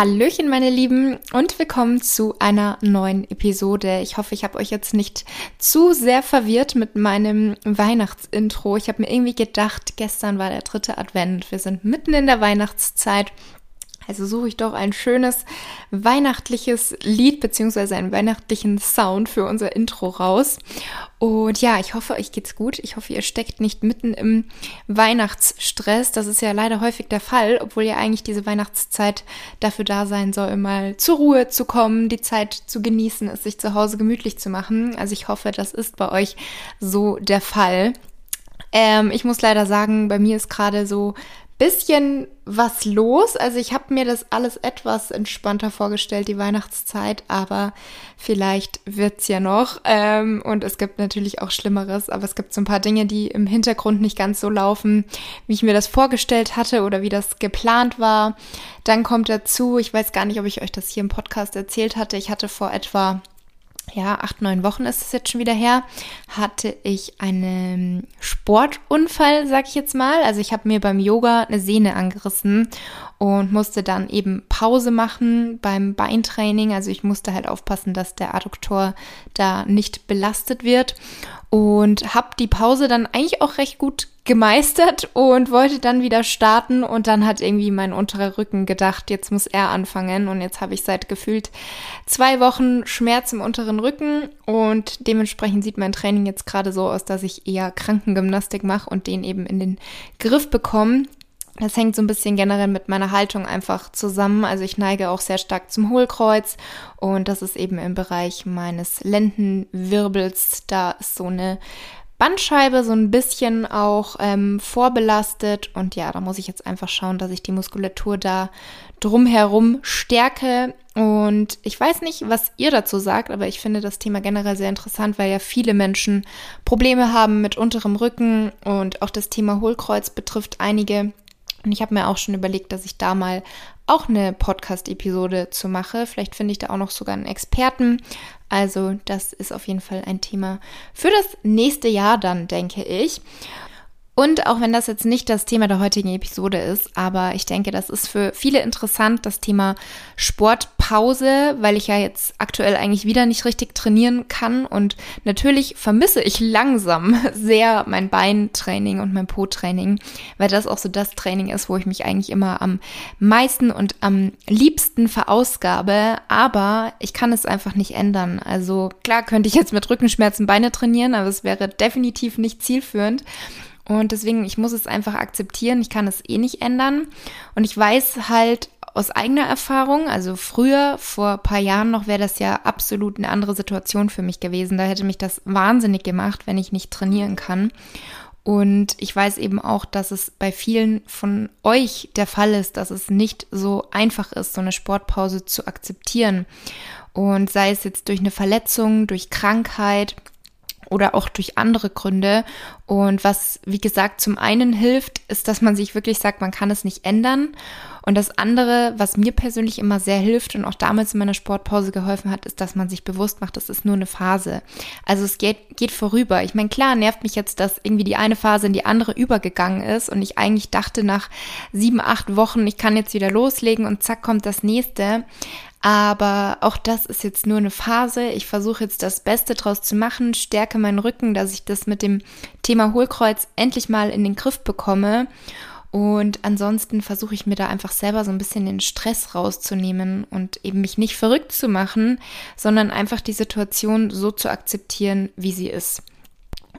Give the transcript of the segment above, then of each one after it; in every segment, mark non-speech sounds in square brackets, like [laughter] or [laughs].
Hallöchen, meine Lieben, und willkommen zu einer neuen Episode. Ich hoffe, ich habe euch jetzt nicht zu sehr verwirrt mit meinem Weihnachtsintro. Ich habe mir irgendwie gedacht, gestern war der dritte Advent. Wir sind mitten in der Weihnachtszeit also suche ich doch ein schönes weihnachtliches Lied beziehungsweise einen weihnachtlichen Sound für unser Intro raus. Und ja, ich hoffe, euch geht's gut. Ich hoffe, ihr steckt nicht mitten im Weihnachtsstress. Das ist ja leider häufig der Fall, obwohl ja eigentlich diese Weihnachtszeit dafür da sein soll, mal zur Ruhe zu kommen, die Zeit zu genießen, es sich zu Hause gemütlich zu machen. Also ich hoffe, das ist bei euch so der Fall. Ähm, ich muss leider sagen, bei mir ist gerade so bisschen was los. Also ich habe mir das alles etwas entspannter vorgestellt, die Weihnachtszeit, aber vielleicht wird's ja noch. Ähm, und es gibt natürlich auch Schlimmeres, aber es gibt so ein paar Dinge, die im Hintergrund nicht ganz so laufen, wie ich mir das vorgestellt hatte oder wie das geplant war. Dann kommt dazu, ich weiß gar nicht, ob ich euch das hier im Podcast erzählt hatte, ich hatte vor etwa ja, acht, neun Wochen ist es jetzt schon wieder her, hatte ich einen Sportunfall, sag ich jetzt mal. Also ich habe mir beim Yoga eine Sehne angerissen und musste dann eben Pause machen beim Beintraining. Also ich musste halt aufpassen, dass der Adduktor da nicht belastet wird und habe die Pause dann eigentlich auch recht gut gemeistert und wollte dann wieder starten und dann hat irgendwie mein unterer Rücken gedacht, jetzt muss er anfangen und jetzt habe ich seit gefühlt zwei Wochen Schmerz im unteren Rücken und dementsprechend sieht mein Training jetzt gerade so aus, dass ich eher Krankengymnastik mache und den eben in den Griff bekomme. Das hängt so ein bisschen generell mit meiner Haltung einfach zusammen. Also ich neige auch sehr stark zum Hohlkreuz und das ist eben im Bereich meines Lendenwirbels. Da ist so eine Bandscheibe so ein bisschen auch ähm, vorbelastet und ja, da muss ich jetzt einfach schauen, dass ich die Muskulatur da drumherum stärke. Und ich weiß nicht, was ihr dazu sagt, aber ich finde das Thema generell sehr interessant, weil ja viele Menschen Probleme haben mit unterem Rücken und auch das Thema Hohlkreuz betrifft einige. Und ich habe mir auch schon überlegt, dass ich da mal auch eine Podcast-Episode zu mache. Vielleicht finde ich da auch noch sogar einen Experten. Also das ist auf jeden Fall ein Thema für das nächste Jahr dann, denke ich. Und auch wenn das jetzt nicht das Thema der heutigen Episode ist, aber ich denke, das ist für viele interessant, das Thema Sportpause, weil ich ja jetzt aktuell eigentlich wieder nicht richtig trainieren kann. Und natürlich vermisse ich langsam [laughs] sehr mein Beintraining und mein Po-Training, weil das auch so das Training ist, wo ich mich eigentlich immer am meisten und am liebsten verausgabe. Aber ich kann es einfach nicht ändern. Also klar könnte ich jetzt mit Rückenschmerzen Beine trainieren, aber es wäre definitiv nicht zielführend. Und deswegen, ich muss es einfach akzeptieren. Ich kann es eh nicht ändern. Und ich weiß halt aus eigener Erfahrung, also früher, vor ein paar Jahren noch, wäre das ja absolut eine andere Situation für mich gewesen. Da hätte mich das wahnsinnig gemacht, wenn ich nicht trainieren kann. Und ich weiß eben auch, dass es bei vielen von euch der Fall ist, dass es nicht so einfach ist, so eine Sportpause zu akzeptieren. Und sei es jetzt durch eine Verletzung, durch Krankheit oder auch durch andere Gründe. Und was, wie gesagt, zum einen hilft, ist, dass man sich wirklich sagt, man kann es nicht ändern. Und das andere, was mir persönlich immer sehr hilft und auch damals in meiner Sportpause geholfen hat, ist, dass man sich bewusst macht, das ist nur eine Phase. Also es geht, geht vorüber. Ich meine, klar nervt mich jetzt, dass irgendwie die eine Phase in die andere übergegangen ist und ich eigentlich dachte nach sieben, acht Wochen, ich kann jetzt wieder loslegen und zack kommt das nächste. Aber auch das ist jetzt nur eine Phase. Ich versuche jetzt das Beste draus zu machen, stärke meinen Rücken, dass ich das mit dem Thema Hohlkreuz endlich mal in den Griff bekomme. Und ansonsten versuche ich mir da einfach selber so ein bisschen den Stress rauszunehmen und eben mich nicht verrückt zu machen, sondern einfach die Situation so zu akzeptieren, wie sie ist.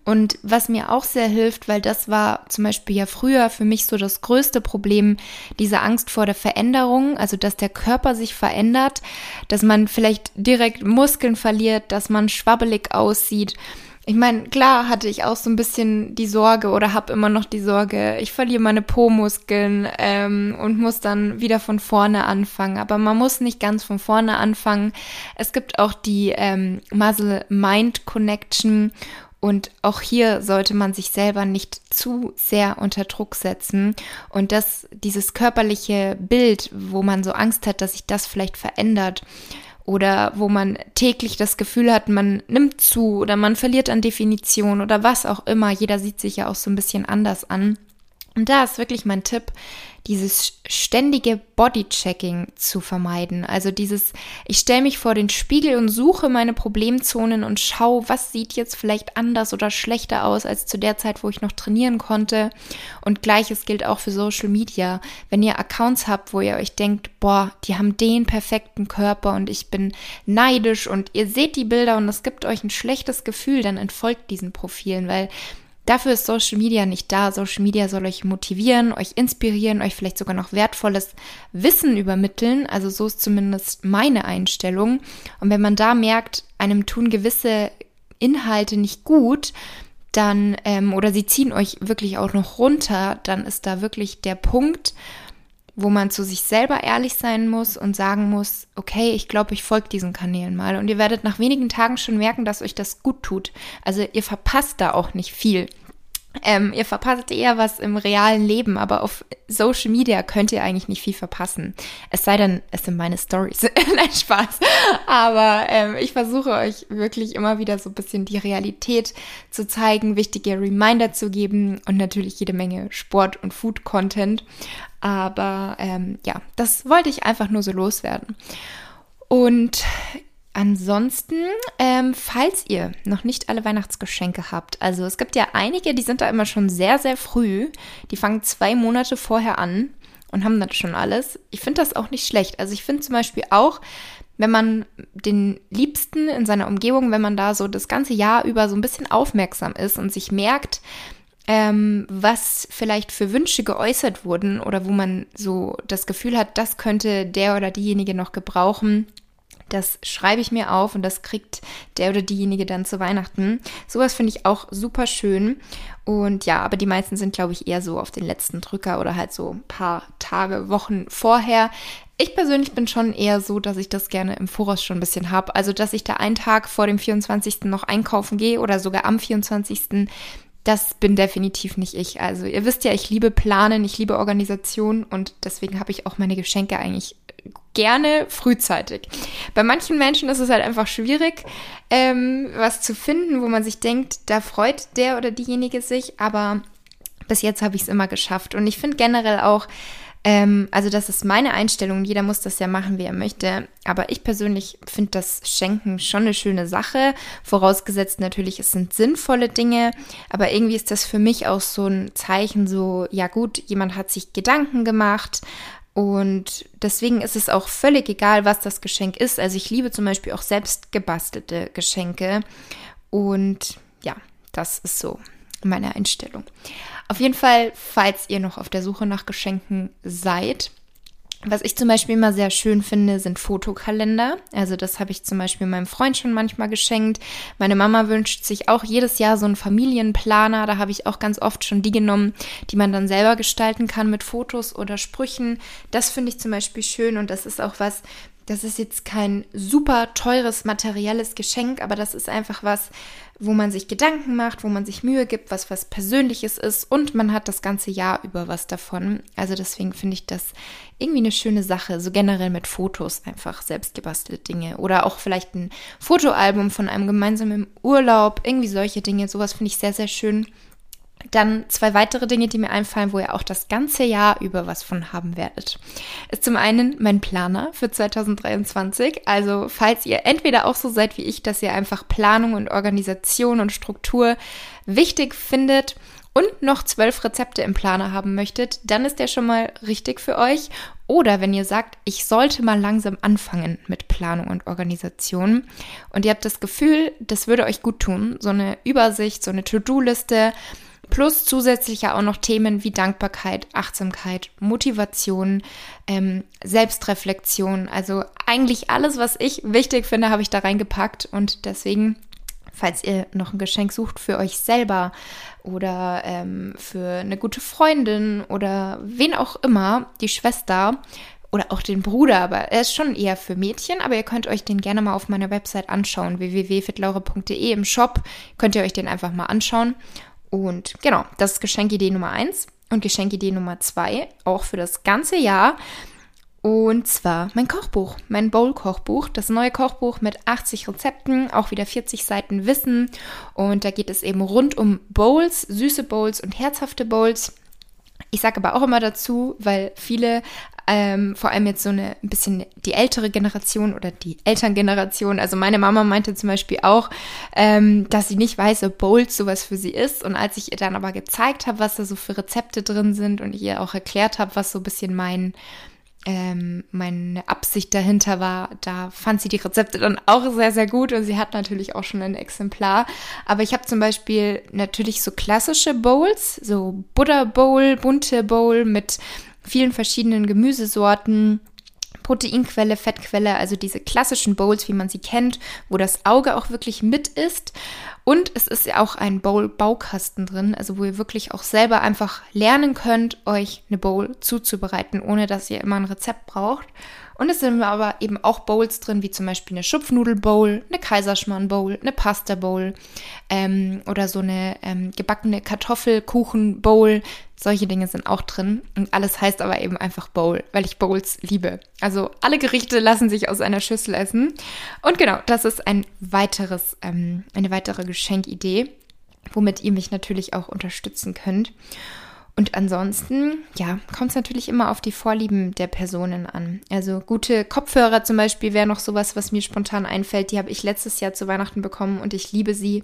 Und was mir auch sehr hilft, weil das war zum Beispiel ja früher für mich so das größte Problem, diese Angst vor der Veränderung, also dass der Körper sich verändert, dass man vielleicht direkt Muskeln verliert, dass man schwabbelig aussieht. Ich meine, klar hatte ich auch so ein bisschen die Sorge oder habe immer noch die Sorge, ich verliere meine Po-Muskeln ähm, und muss dann wieder von vorne anfangen. Aber man muss nicht ganz von vorne anfangen. Es gibt auch die ähm, Muscle-Mind-Connection und auch hier sollte man sich selber nicht zu sehr unter Druck setzen und das, dieses körperliche Bild, wo man so Angst hat, dass sich das vielleicht verändert oder wo man täglich das Gefühl hat, man nimmt zu oder man verliert an Definition oder was auch immer. Jeder sieht sich ja auch so ein bisschen anders an. Und da ist wirklich mein Tipp, dieses ständige Bodychecking zu vermeiden. Also dieses, ich stelle mich vor den Spiegel und suche meine Problemzonen und schaue, was sieht jetzt vielleicht anders oder schlechter aus als zu der Zeit, wo ich noch trainieren konnte. Und gleiches gilt auch für Social Media. Wenn ihr Accounts habt, wo ihr euch denkt, boah, die haben den perfekten Körper und ich bin neidisch und ihr seht die Bilder und es gibt euch ein schlechtes Gefühl, dann entfolgt diesen Profilen, weil Dafür ist Social Media nicht da. Social Media soll euch motivieren, euch inspirieren, euch vielleicht sogar noch wertvolles Wissen übermitteln. Also so ist zumindest meine Einstellung. Und wenn man da merkt, einem tun gewisse Inhalte nicht gut, dann, ähm, oder sie ziehen euch wirklich auch noch runter, dann ist da wirklich der Punkt, wo man zu sich selber ehrlich sein muss und sagen muss, okay, ich glaube, ich folge diesen Kanälen mal. Und ihr werdet nach wenigen Tagen schon merken, dass euch das gut tut. Also ihr verpasst da auch nicht viel. Ähm, ihr verpasst eher was im realen Leben, aber auf Social Media könnt ihr eigentlich nicht viel verpassen. Es sei denn, es sind meine Stories. [laughs] Nein, Spaß. Aber ähm, ich versuche euch wirklich immer wieder so ein bisschen die Realität zu zeigen, wichtige Reminder zu geben und natürlich jede Menge Sport- und Food-Content. Aber ähm, ja, das wollte ich einfach nur so loswerden. Und Ansonsten, ähm, falls ihr noch nicht alle Weihnachtsgeschenke habt, also es gibt ja einige, die sind da immer schon sehr, sehr früh. Die fangen zwei Monate vorher an und haben das schon alles. Ich finde das auch nicht schlecht. Also ich finde zum Beispiel auch, wenn man den Liebsten in seiner Umgebung, wenn man da so das ganze Jahr über so ein bisschen aufmerksam ist und sich merkt, ähm, was vielleicht für Wünsche geäußert wurden oder wo man so das Gefühl hat, das könnte der oder diejenige noch gebrauchen, das schreibe ich mir auf und das kriegt der oder diejenige dann zu Weihnachten. Sowas finde ich auch super schön. Und ja, aber die meisten sind, glaube ich, eher so auf den letzten Drücker oder halt so ein paar Tage, Wochen vorher. Ich persönlich bin schon eher so, dass ich das gerne im Voraus schon ein bisschen habe. Also, dass ich da einen Tag vor dem 24. noch einkaufen gehe oder sogar am 24 das bin definitiv nicht ich. Also ihr wisst ja, ich liebe Planen, ich liebe Organisation und deswegen habe ich auch meine Geschenke eigentlich gerne frühzeitig. Bei manchen Menschen ist es halt einfach schwierig, ähm, was zu finden, wo man sich denkt, da freut der oder diejenige sich, aber bis jetzt habe ich es immer geschafft. Und ich finde generell auch, ähm, also das ist meine Einstellung, jeder muss das ja machen, wie er möchte, aber ich persönlich finde das Schenken schon eine schöne Sache, vorausgesetzt natürlich, es sind sinnvolle Dinge, aber irgendwie ist das für mich auch so ein Zeichen, so, ja gut, jemand hat sich Gedanken gemacht, und deswegen ist es auch völlig egal, was das Geschenk ist. Also ich liebe zum Beispiel auch selbst gebastelte Geschenke. Und ja, das ist so meine Einstellung. Auf jeden Fall, falls ihr noch auf der Suche nach Geschenken seid, was ich zum Beispiel immer sehr schön finde, sind Fotokalender. Also das habe ich zum Beispiel meinem Freund schon manchmal geschenkt. Meine Mama wünscht sich auch jedes Jahr so einen Familienplaner. Da habe ich auch ganz oft schon die genommen, die man dann selber gestalten kann mit Fotos oder Sprüchen. Das finde ich zum Beispiel schön und das ist auch was, das ist jetzt kein super teures materielles Geschenk, aber das ist einfach was, wo man sich Gedanken macht, wo man sich Mühe gibt, was was Persönliches ist und man hat das ganze Jahr über was davon. Also deswegen finde ich das irgendwie eine schöne Sache, so generell mit Fotos einfach selbst gebastelte Dinge oder auch vielleicht ein Fotoalbum von einem gemeinsamen Urlaub, irgendwie solche Dinge. Sowas finde ich sehr, sehr schön. Dann zwei weitere Dinge, die mir einfallen, wo ihr auch das ganze Jahr über was von haben werdet. Ist zum einen mein Planer für 2023. Also falls ihr entweder auch so seid wie ich, dass ihr einfach Planung und Organisation und Struktur wichtig findet und noch zwölf Rezepte im Planer haben möchtet, dann ist der schon mal richtig für euch. Oder wenn ihr sagt, ich sollte mal langsam anfangen mit Planung und Organisation und ihr habt das Gefühl, das würde euch gut tun, so eine Übersicht, so eine To-Do-Liste, Plus zusätzlich ja auch noch Themen wie Dankbarkeit, Achtsamkeit, Motivation, ähm, Selbstreflexion. Also eigentlich alles, was ich wichtig finde, habe ich da reingepackt. Und deswegen, falls ihr noch ein Geschenk sucht für euch selber oder ähm, für eine gute Freundin oder wen auch immer, die Schwester, oder auch den Bruder, aber er ist schon eher für Mädchen, aber ihr könnt euch den gerne mal auf meiner Website anschauen, www.fitlaure.de im Shop, könnt ihr euch den einfach mal anschauen und genau, das ist Geschenkidee Nummer eins und Geschenkidee Nummer zwei, auch für das ganze Jahr. Und zwar mein Kochbuch, mein Bowl-Kochbuch, das neue Kochbuch mit 80 Rezepten, auch wieder 40 Seiten Wissen. Und da geht es eben rund um Bowls, süße Bowls und herzhafte Bowls. Ich sage aber auch immer dazu, weil viele ähm, vor allem jetzt so eine ein bisschen die ältere Generation oder die Elterngeneration. Also meine Mama meinte zum Beispiel auch, ähm, dass sie nicht weiß, ob Bowls sowas für sie ist. Und als ich ihr dann aber gezeigt habe, was da so für Rezepte drin sind und ihr auch erklärt habe, was so ein bisschen mein ähm, meine Absicht dahinter war, da fand sie die Rezepte dann auch sehr, sehr gut und sie hat natürlich auch schon ein Exemplar. Aber ich habe zum Beispiel natürlich so klassische Bowls, so Buddha Bowl, bunte Bowl mit vielen verschiedenen Gemüsesorten, Proteinquelle, Fettquelle, also diese klassischen Bowls, wie man sie kennt, wo das Auge auch wirklich mit ist. Und es ist ja auch ein Bowl-Baukasten drin, also wo ihr wirklich auch selber einfach lernen könnt, euch eine Bowl zuzubereiten, ohne dass ihr immer ein Rezept braucht. Und es sind aber eben auch Bowls drin, wie zum Beispiel eine Schupfnudel-Bowl, eine Kaiserschmarrn-Bowl, eine Pasta-Bowl ähm, oder so eine ähm, gebackene Kartoffelkuchen-Bowl. Solche Dinge sind auch drin. Und alles heißt aber eben einfach Bowl, weil ich Bowls liebe. Also alle Gerichte lassen sich aus einer Schüssel essen. Und genau, das ist ein weiteres, ähm, eine weitere Geschenkidee, womit ihr mich natürlich auch unterstützen könnt. Und ansonsten, ja, kommt es natürlich immer auf die Vorlieben der Personen an. Also gute Kopfhörer zum Beispiel wäre noch sowas, was mir spontan einfällt. Die habe ich letztes Jahr zu Weihnachten bekommen und ich liebe sie.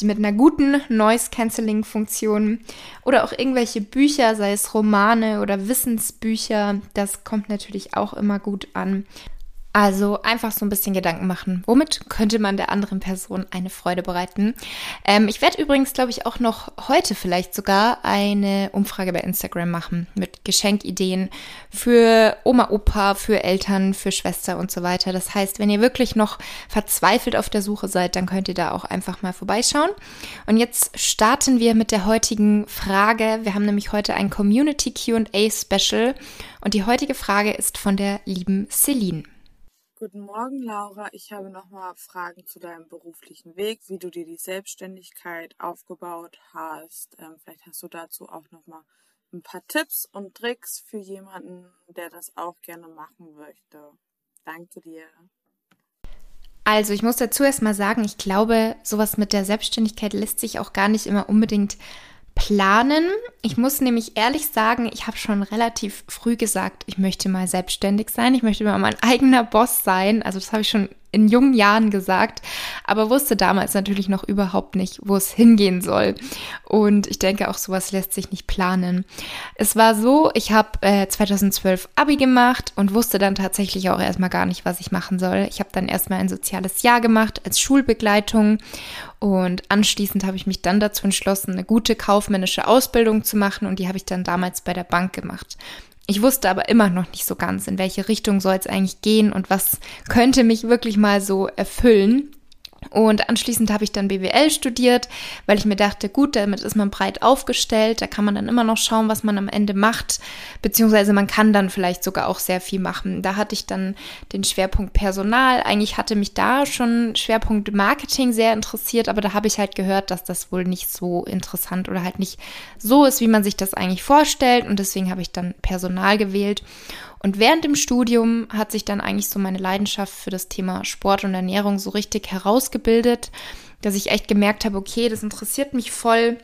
Die mit einer guten Noise-Canceling-Funktion oder auch irgendwelche Bücher, sei es Romane oder Wissensbücher, das kommt natürlich auch immer gut an. Also einfach so ein bisschen Gedanken machen. Womit könnte man der anderen Person eine Freude bereiten? Ähm, ich werde übrigens, glaube ich, auch noch heute vielleicht sogar eine Umfrage bei Instagram machen mit Geschenkideen für Oma, Opa, für Eltern, für Schwester und so weiter. Das heißt, wenn ihr wirklich noch verzweifelt auf der Suche seid, dann könnt ihr da auch einfach mal vorbeischauen. Und jetzt starten wir mit der heutigen Frage. Wir haben nämlich heute ein Community QA Special und die heutige Frage ist von der lieben Celine. Guten Morgen, Laura. Ich habe nochmal Fragen zu deinem beruflichen Weg, wie du dir die Selbstständigkeit aufgebaut hast. Ähm, vielleicht hast du dazu auch nochmal ein paar Tipps und Tricks für jemanden, der das auch gerne machen möchte. Danke dir. Also, ich muss dazu erstmal sagen, ich glaube, sowas mit der Selbstständigkeit lässt sich auch gar nicht immer unbedingt planen. Ich muss nämlich ehrlich sagen, ich habe schon relativ früh gesagt, ich möchte mal selbstständig sein, ich möchte mal mein eigener Boss sein. Also das habe ich schon in jungen Jahren gesagt, aber wusste damals natürlich noch überhaupt nicht, wo es hingehen soll. Und ich denke, auch sowas lässt sich nicht planen. Es war so, ich habe äh, 2012 Abi gemacht und wusste dann tatsächlich auch erstmal gar nicht, was ich machen soll. Ich habe dann erstmal ein soziales Jahr gemacht als Schulbegleitung und anschließend habe ich mich dann dazu entschlossen, eine gute kaufmännische Ausbildung zu machen und die habe ich dann damals bei der Bank gemacht. Ich wusste aber immer noch nicht so ganz, in welche Richtung soll es eigentlich gehen und was könnte mich wirklich mal so erfüllen. Und anschließend habe ich dann BWL studiert, weil ich mir dachte, gut, damit ist man breit aufgestellt, da kann man dann immer noch schauen, was man am Ende macht, beziehungsweise man kann dann vielleicht sogar auch sehr viel machen. Da hatte ich dann den Schwerpunkt Personal. Eigentlich hatte mich da schon Schwerpunkt Marketing sehr interessiert, aber da habe ich halt gehört, dass das wohl nicht so interessant oder halt nicht so ist, wie man sich das eigentlich vorstellt. Und deswegen habe ich dann Personal gewählt. Und während dem Studium hat sich dann eigentlich so meine Leidenschaft für das Thema Sport und Ernährung so richtig herausgebildet, dass ich echt gemerkt habe, okay, das interessiert mich voll.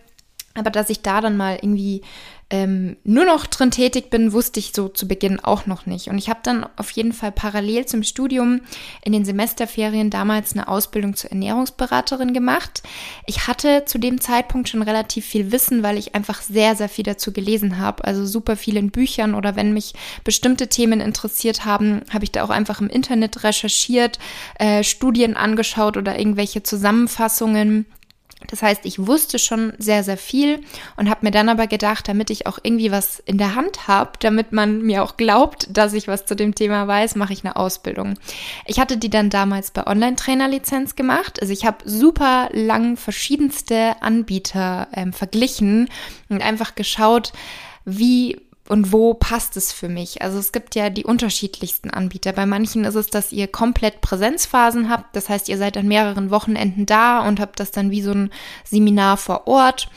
Aber dass ich da dann mal irgendwie ähm, nur noch drin tätig bin, wusste ich so zu Beginn auch noch nicht. Und ich habe dann auf jeden Fall parallel zum Studium in den Semesterferien damals eine Ausbildung zur Ernährungsberaterin gemacht. Ich hatte zu dem Zeitpunkt schon relativ viel Wissen, weil ich einfach sehr, sehr viel dazu gelesen habe. Also super viel in Büchern oder wenn mich bestimmte Themen interessiert haben, habe ich da auch einfach im Internet recherchiert, äh, Studien angeschaut oder irgendwelche Zusammenfassungen das heißt, ich wusste schon sehr, sehr viel und habe mir dann aber gedacht, damit ich auch irgendwie was in der Hand habe, damit man mir auch glaubt, dass ich was zu dem Thema weiß, mache ich eine Ausbildung. Ich hatte die dann damals bei Online-Trainer-Lizenz gemacht. Also ich habe super lang verschiedenste Anbieter ähm, verglichen und einfach geschaut, wie und wo passt es für mich? Also es gibt ja die unterschiedlichsten Anbieter. Bei manchen ist es, dass ihr komplett Präsenzphasen habt. Das heißt, ihr seid an mehreren Wochenenden da und habt das dann wie so ein Seminar vor Ort.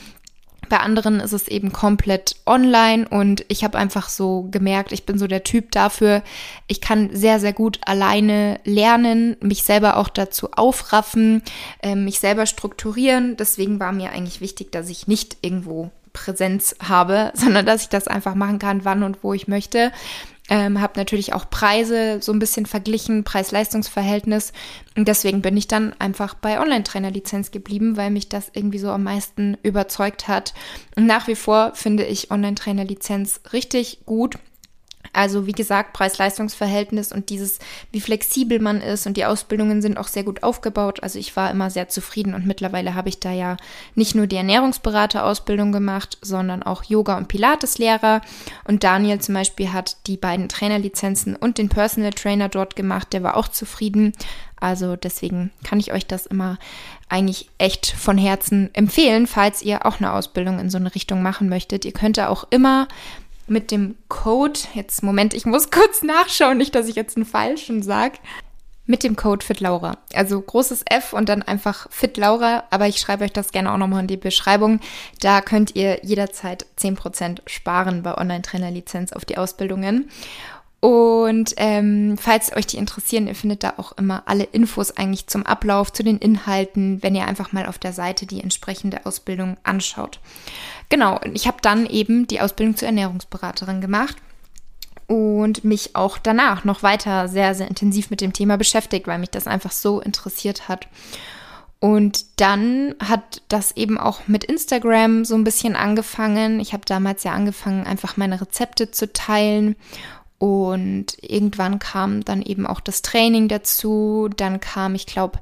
Bei anderen ist es eben komplett online und ich habe einfach so gemerkt, ich bin so der Typ dafür, ich kann sehr, sehr gut alleine lernen, mich selber auch dazu aufraffen, äh, mich selber strukturieren. Deswegen war mir eigentlich wichtig, dass ich nicht irgendwo Präsenz habe, [laughs] sondern dass ich das einfach machen kann, wann und wo ich möchte. Ähm, habe natürlich auch Preise so ein bisschen verglichen, Preis-Leistungs-Verhältnis. Und deswegen bin ich dann einfach bei Online-Trainer-Lizenz geblieben, weil mich das irgendwie so am meisten überzeugt hat. Und nach wie vor finde ich Online-Trainer-Lizenz richtig gut. Also wie gesagt, Preis-Leistungs-Verhältnis und dieses, wie flexibel man ist und die Ausbildungen sind auch sehr gut aufgebaut. Also ich war immer sehr zufrieden und mittlerweile habe ich da ja nicht nur die Ernährungsberater-Ausbildung gemacht, sondern auch Yoga- und Pilates-Lehrer. Und Daniel zum Beispiel hat die beiden Trainerlizenzen und den Personal Trainer dort gemacht. Der war auch zufrieden. Also deswegen kann ich euch das immer eigentlich echt von Herzen empfehlen, falls ihr auch eine Ausbildung in so eine Richtung machen möchtet. Ihr könnt da auch immer mit dem Code, jetzt Moment, ich muss [laughs] kurz nachschauen, nicht, dass ich jetzt einen falschen sage, mit dem Code FitLaura. Also großes F und dann einfach FitLaura, aber ich schreibe euch das gerne auch nochmal in die Beschreibung. Da könnt ihr jederzeit 10% sparen bei Online-Trainer-Lizenz auf die Ausbildungen. Und ähm, falls euch die interessieren, ihr findet da auch immer alle Infos eigentlich zum Ablauf, zu den Inhalten, wenn ihr einfach mal auf der Seite die entsprechende Ausbildung anschaut. Genau, und ich habe dann eben die Ausbildung zur Ernährungsberaterin gemacht und mich auch danach noch weiter sehr, sehr intensiv mit dem Thema beschäftigt, weil mich das einfach so interessiert hat. Und dann hat das eben auch mit Instagram so ein bisschen angefangen. Ich habe damals ja angefangen, einfach meine Rezepte zu teilen. Und irgendwann kam dann eben auch das Training dazu. Dann kam, ich glaube,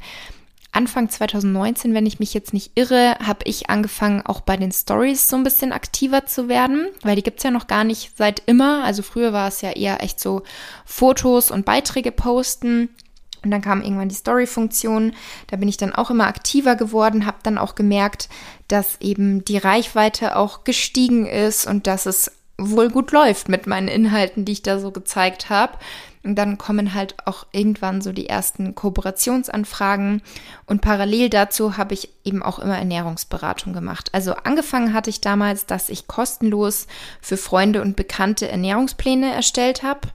Anfang 2019, wenn ich mich jetzt nicht irre, habe ich angefangen, auch bei den Stories so ein bisschen aktiver zu werden, weil die gibt's ja noch gar nicht seit immer. Also früher war es ja eher echt so Fotos und Beiträge posten. Und dann kam irgendwann die Story-Funktion. Da bin ich dann auch immer aktiver geworden, habe dann auch gemerkt, dass eben die Reichweite auch gestiegen ist und dass es wohl gut läuft mit meinen Inhalten, die ich da so gezeigt habe. Und dann kommen halt auch irgendwann so die ersten Kooperationsanfragen. Und parallel dazu habe ich eben auch immer Ernährungsberatung gemacht. Also angefangen hatte ich damals, dass ich kostenlos für Freunde und Bekannte Ernährungspläne erstellt habe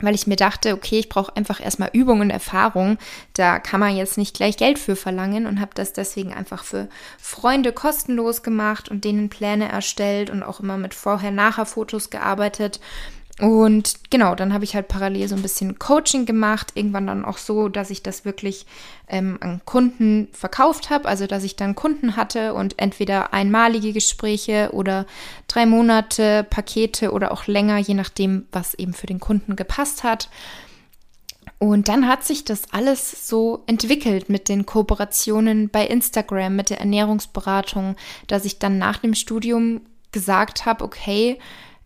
weil ich mir dachte, okay, ich brauche einfach erstmal Übung und Erfahrung. Da kann man jetzt nicht gleich Geld für verlangen und habe das deswegen einfach für Freunde kostenlos gemacht und denen Pläne erstellt und auch immer mit Vorher-Nachher-Fotos gearbeitet. Und genau, dann habe ich halt parallel so ein bisschen Coaching gemacht, irgendwann dann auch so, dass ich das wirklich ähm, an Kunden verkauft habe, also dass ich dann Kunden hatte und entweder einmalige Gespräche oder drei Monate Pakete oder auch länger, je nachdem, was eben für den Kunden gepasst hat. Und dann hat sich das alles so entwickelt mit den Kooperationen bei Instagram, mit der Ernährungsberatung, dass ich dann nach dem Studium gesagt habe, okay,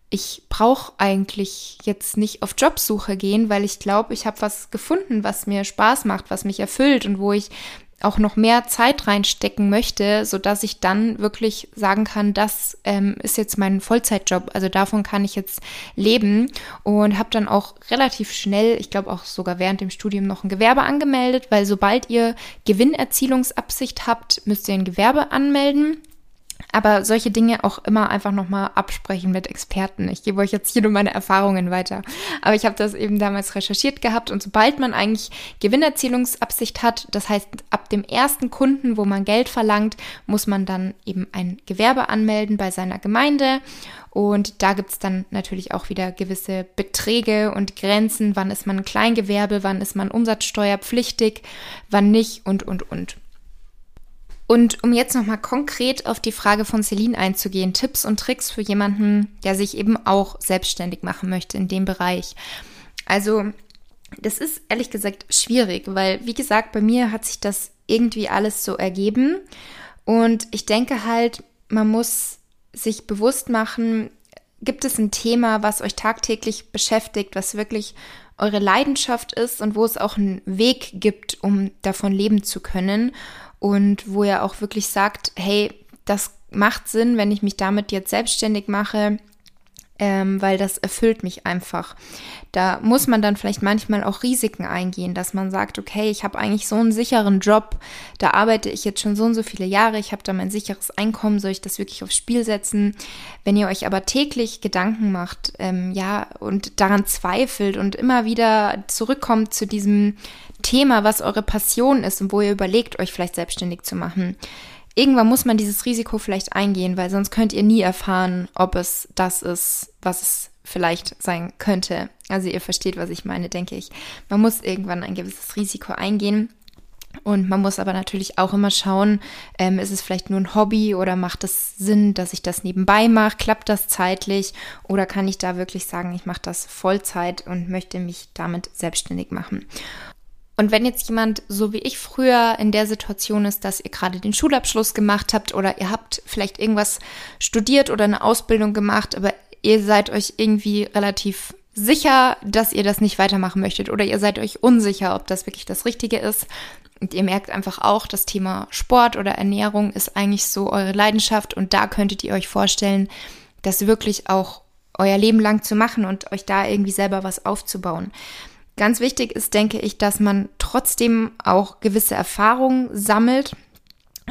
ich brauche eigentlich jetzt nicht auf Jobsuche gehen, weil ich glaube, ich habe was gefunden, was mir Spaß macht, was mich erfüllt und wo ich auch noch mehr Zeit reinstecken möchte, so dass ich dann wirklich sagen kann, das ähm, ist jetzt mein Vollzeitjob. Also davon kann ich jetzt leben und habe dann auch relativ schnell, ich glaube auch sogar während dem Studium noch ein Gewerbe angemeldet, weil sobald ihr Gewinnerzielungsabsicht habt, müsst ihr ein Gewerbe anmelden. Aber solche Dinge auch immer einfach nochmal absprechen mit Experten. Ich gebe euch jetzt hier nur meine Erfahrungen weiter. Aber ich habe das eben damals recherchiert gehabt und sobald man eigentlich Gewinnerzielungsabsicht hat, das heißt ab dem ersten Kunden, wo man Geld verlangt, muss man dann eben ein Gewerbe anmelden bei seiner Gemeinde. Und da gibt's dann natürlich auch wieder gewisse Beträge und Grenzen. Wann ist man ein Kleingewerbe, wann ist man umsatzsteuerpflichtig, wann nicht und, und, und. Und um jetzt nochmal konkret auf die Frage von Celine einzugehen, Tipps und Tricks für jemanden, der sich eben auch selbstständig machen möchte in dem Bereich. Also, das ist ehrlich gesagt schwierig, weil, wie gesagt, bei mir hat sich das irgendwie alles so ergeben. Und ich denke halt, man muss sich bewusst machen, gibt es ein Thema, was euch tagtäglich beschäftigt, was wirklich eure Leidenschaft ist und wo es auch einen Weg gibt, um davon leben zu können und wo er auch wirklich sagt, hey, das macht Sinn, wenn ich mich damit jetzt selbstständig mache, ähm, weil das erfüllt mich einfach. Da muss man dann vielleicht manchmal auch Risiken eingehen, dass man sagt, okay, ich habe eigentlich so einen sicheren Job, da arbeite ich jetzt schon so und so viele Jahre, ich habe da mein sicheres Einkommen, soll ich das wirklich aufs Spiel setzen? Wenn ihr euch aber täglich Gedanken macht, ähm, ja, und daran zweifelt und immer wieder zurückkommt zu diesem Thema, was eure Passion ist und wo ihr überlegt, euch vielleicht selbstständig zu machen, irgendwann muss man dieses Risiko vielleicht eingehen, weil sonst könnt ihr nie erfahren, ob es das ist, was es vielleicht sein könnte. Also ihr versteht, was ich meine, denke ich. Man muss irgendwann ein gewisses Risiko eingehen. Und man muss aber natürlich auch immer schauen, ähm, ist es vielleicht nur ein Hobby oder macht es Sinn, dass ich das nebenbei mache? Klappt das zeitlich? Oder kann ich da wirklich sagen, ich mache das Vollzeit und möchte mich damit selbstständig machen? Und wenn jetzt jemand, so wie ich früher, in der Situation ist, dass ihr gerade den Schulabschluss gemacht habt oder ihr habt vielleicht irgendwas studiert oder eine Ausbildung gemacht, aber ihr seid euch irgendwie relativ sicher, dass ihr das nicht weitermachen möchtet oder ihr seid euch unsicher, ob das wirklich das Richtige ist. Und ihr merkt einfach auch, das Thema Sport oder Ernährung ist eigentlich so eure Leidenschaft und da könntet ihr euch vorstellen, das wirklich auch euer Leben lang zu machen und euch da irgendwie selber was aufzubauen. Ganz wichtig ist, denke ich, dass man trotzdem auch gewisse Erfahrungen sammelt,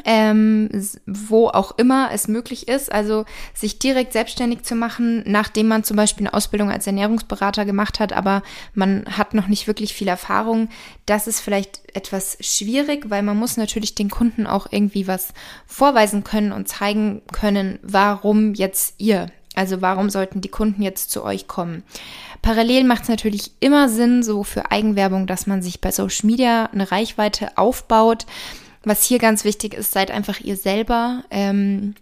ähm, wo auch immer es möglich ist, also sich direkt selbstständig zu machen, nachdem man zum Beispiel eine Ausbildung als Ernährungsberater gemacht hat, aber man hat noch nicht wirklich viel Erfahrung. Das ist vielleicht etwas schwierig, weil man muss natürlich den Kunden auch irgendwie was vorweisen können und zeigen können, warum jetzt ihr also warum sollten die Kunden jetzt zu euch kommen? Parallel macht es natürlich immer Sinn, so für Eigenwerbung, dass man sich bei Social Media eine Reichweite aufbaut. Was hier ganz wichtig ist, seid einfach ihr selber. Ähm,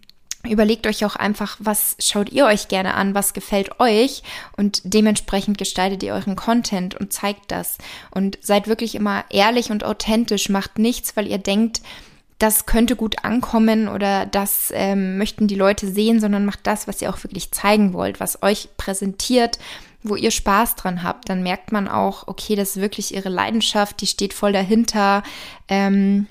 überlegt euch auch einfach, was schaut ihr euch gerne an, was gefällt euch und dementsprechend gestaltet ihr euren Content und zeigt das. Und seid wirklich immer ehrlich und authentisch, macht nichts, weil ihr denkt, das könnte gut ankommen oder das ähm, möchten die Leute sehen, sondern macht das, was ihr auch wirklich zeigen wollt, was euch präsentiert, wo ihr Spaß dran habt. Dann merkt man auch, okay, das ist wirklich ihre Leidenschaft, die steht voll dahinter. Ähm,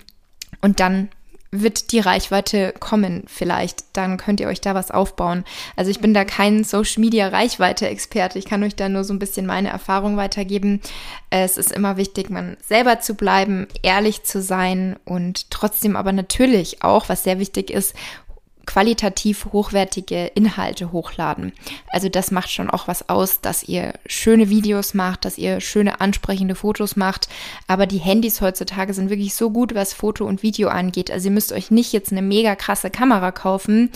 und dann wird die Reichweite kommen vielleicht. Dann könnt ihr euch da was aufbauen. Also ich bin da kein Social Media Reichweite Experte. Ich kann euch da nur so ein bisschen meine Erfahrung weitergeben. Es ist immer wichtig, man selber zu bleiben, ehrlich zu sein und trotzdem aber natürlich auch, was sehr wichtig ist, qualitativ hochwertige Inhalte hochladen. Also das macht schon auch was aus, dass ihr schöne Videos macht, dass ihr schöne ansprechende Fotos macht. Aber die Handys heutzutage sind wirklich so gut, was Foto und Video angeht. Also ihr müsst euch nicht jetzt eine mega krasse Kamera kaufen,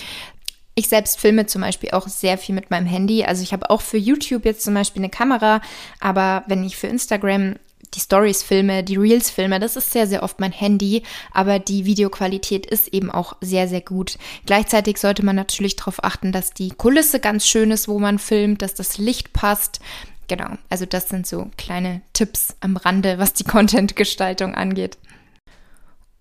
ich selbst filme zum Beispiel auch sehr viel mit meinem Handy. Also ich habe auch für YouTube jetzt zum Beispiel eine Kamera, aber wenn ich für Instagram die Stories filme, die Reels filme, das ist sehr, sehr oft mein Handy, aber die Videoqualität ist eben auch sehr, sehr gut. Gleichzeitig sollte man natürlich darauf achten, dass die Kulisse ganz schön ist, wo man filmt, dass das Licht passt. Genau, also das sind so kleine Tipps am Rande, was die [laughs] Content-Gestaltung angeht.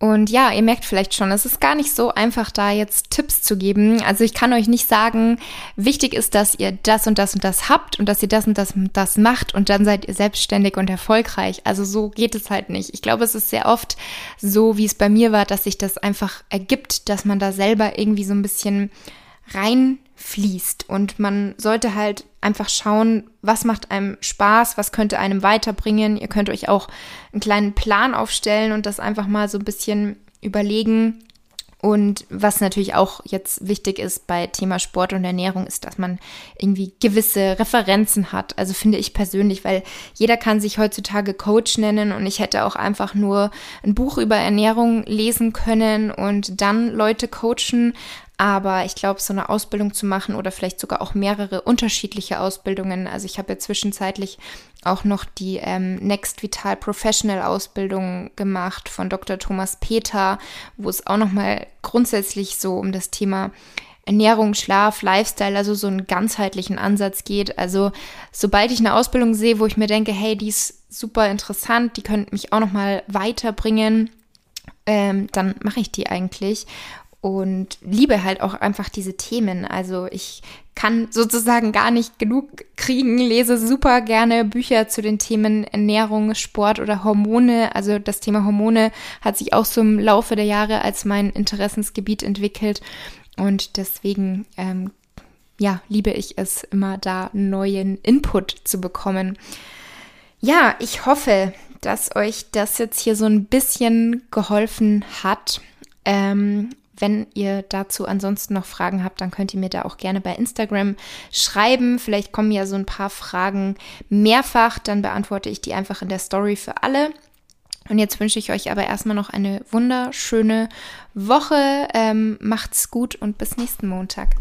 Und ja, ihr merkt vielleicht schon, es ist gar nicht so einfach, da jetzt Tipps zu geben. Also ich kann euch nicht sagen, wichtig ist, dass ihr das und das und das habt und dass ihr das und das und das macht und dann seid ihr selbstständig und erfolgreich. Also so geht es halt nicht. Ich glaube, es ist sehr oft so, wie es bei mir war, dass sich das einfach ergibt, dass man da selber irgendwie so ein bisschen reinfließt. Und man sollte halt einfach schauen, was macht einem Spaß, was könnte einem weiterbringen. Ihr könnt euch auch einen kleinen Plan aufstellen und das einfach mal so ein bisschen überlegen. Und was natürlich auch jetzt wichtig ist bei Thema Sport und Ernährung, ist, dass man irgendwie gewisse Referenzen hat. Also finde ich persönlich, weil jeder kann sich heutzutage Coach nennen und ich hätte auch einfach nur ein Buch über Ernährung lesen können und dann Leute coachen. Aber ich glaube, so eine Ausbildung zu machen oder vielleicht sogar auch mehrere unterschiedliche Ausbildungen. Also ich habe ja zwischenzeitlich auch noch die ähm, Next Vital Professional Ausbildung gemacht von Dr. Thomas Peter, wo es auch nochmal grundsätzlich so um das Thema Ernährung, Schlaf, Lifestyle, also so einen ganzheitlichen Ansatz geht. Also sobald ich eine Ausbildung sehe, wo ich mir denke, hey, die ist super interessant, die könnte mich auch nochmal weiterbringen, ähm, dann mache ich die eigentlich und liebe halt auch einfach diese Themen. Also ich kann sozusagen gar nicht genug kriegen, lese super gerne Bücher zu den Themen Ernährung, Sport oder Hormone. Also das Thema Hormone hat sich auch so im Laufe der Jahre als mein Interessensgebiet entwickelt und deswegen ähm, ja liebe ich es immer da neuen Input zu bekommen. Ja, ich hoffe, dass euch das jetzt hier so ein bisschen geholfen hat. Ähm, wenn ihr dazu ansonsten noch Fragen habt, dann könnt ihr mir da auch gerne bei Instagram schreiben. Vielleicht kommen ja so ein paar Fragen mehrfach, dann beantworte ich die einfach in der Story für alle. Und jetzt wünsche ich euch aber erstmal noch eine wunderschöne Woche. Ähm, macht's gut und bis nächsten Montag.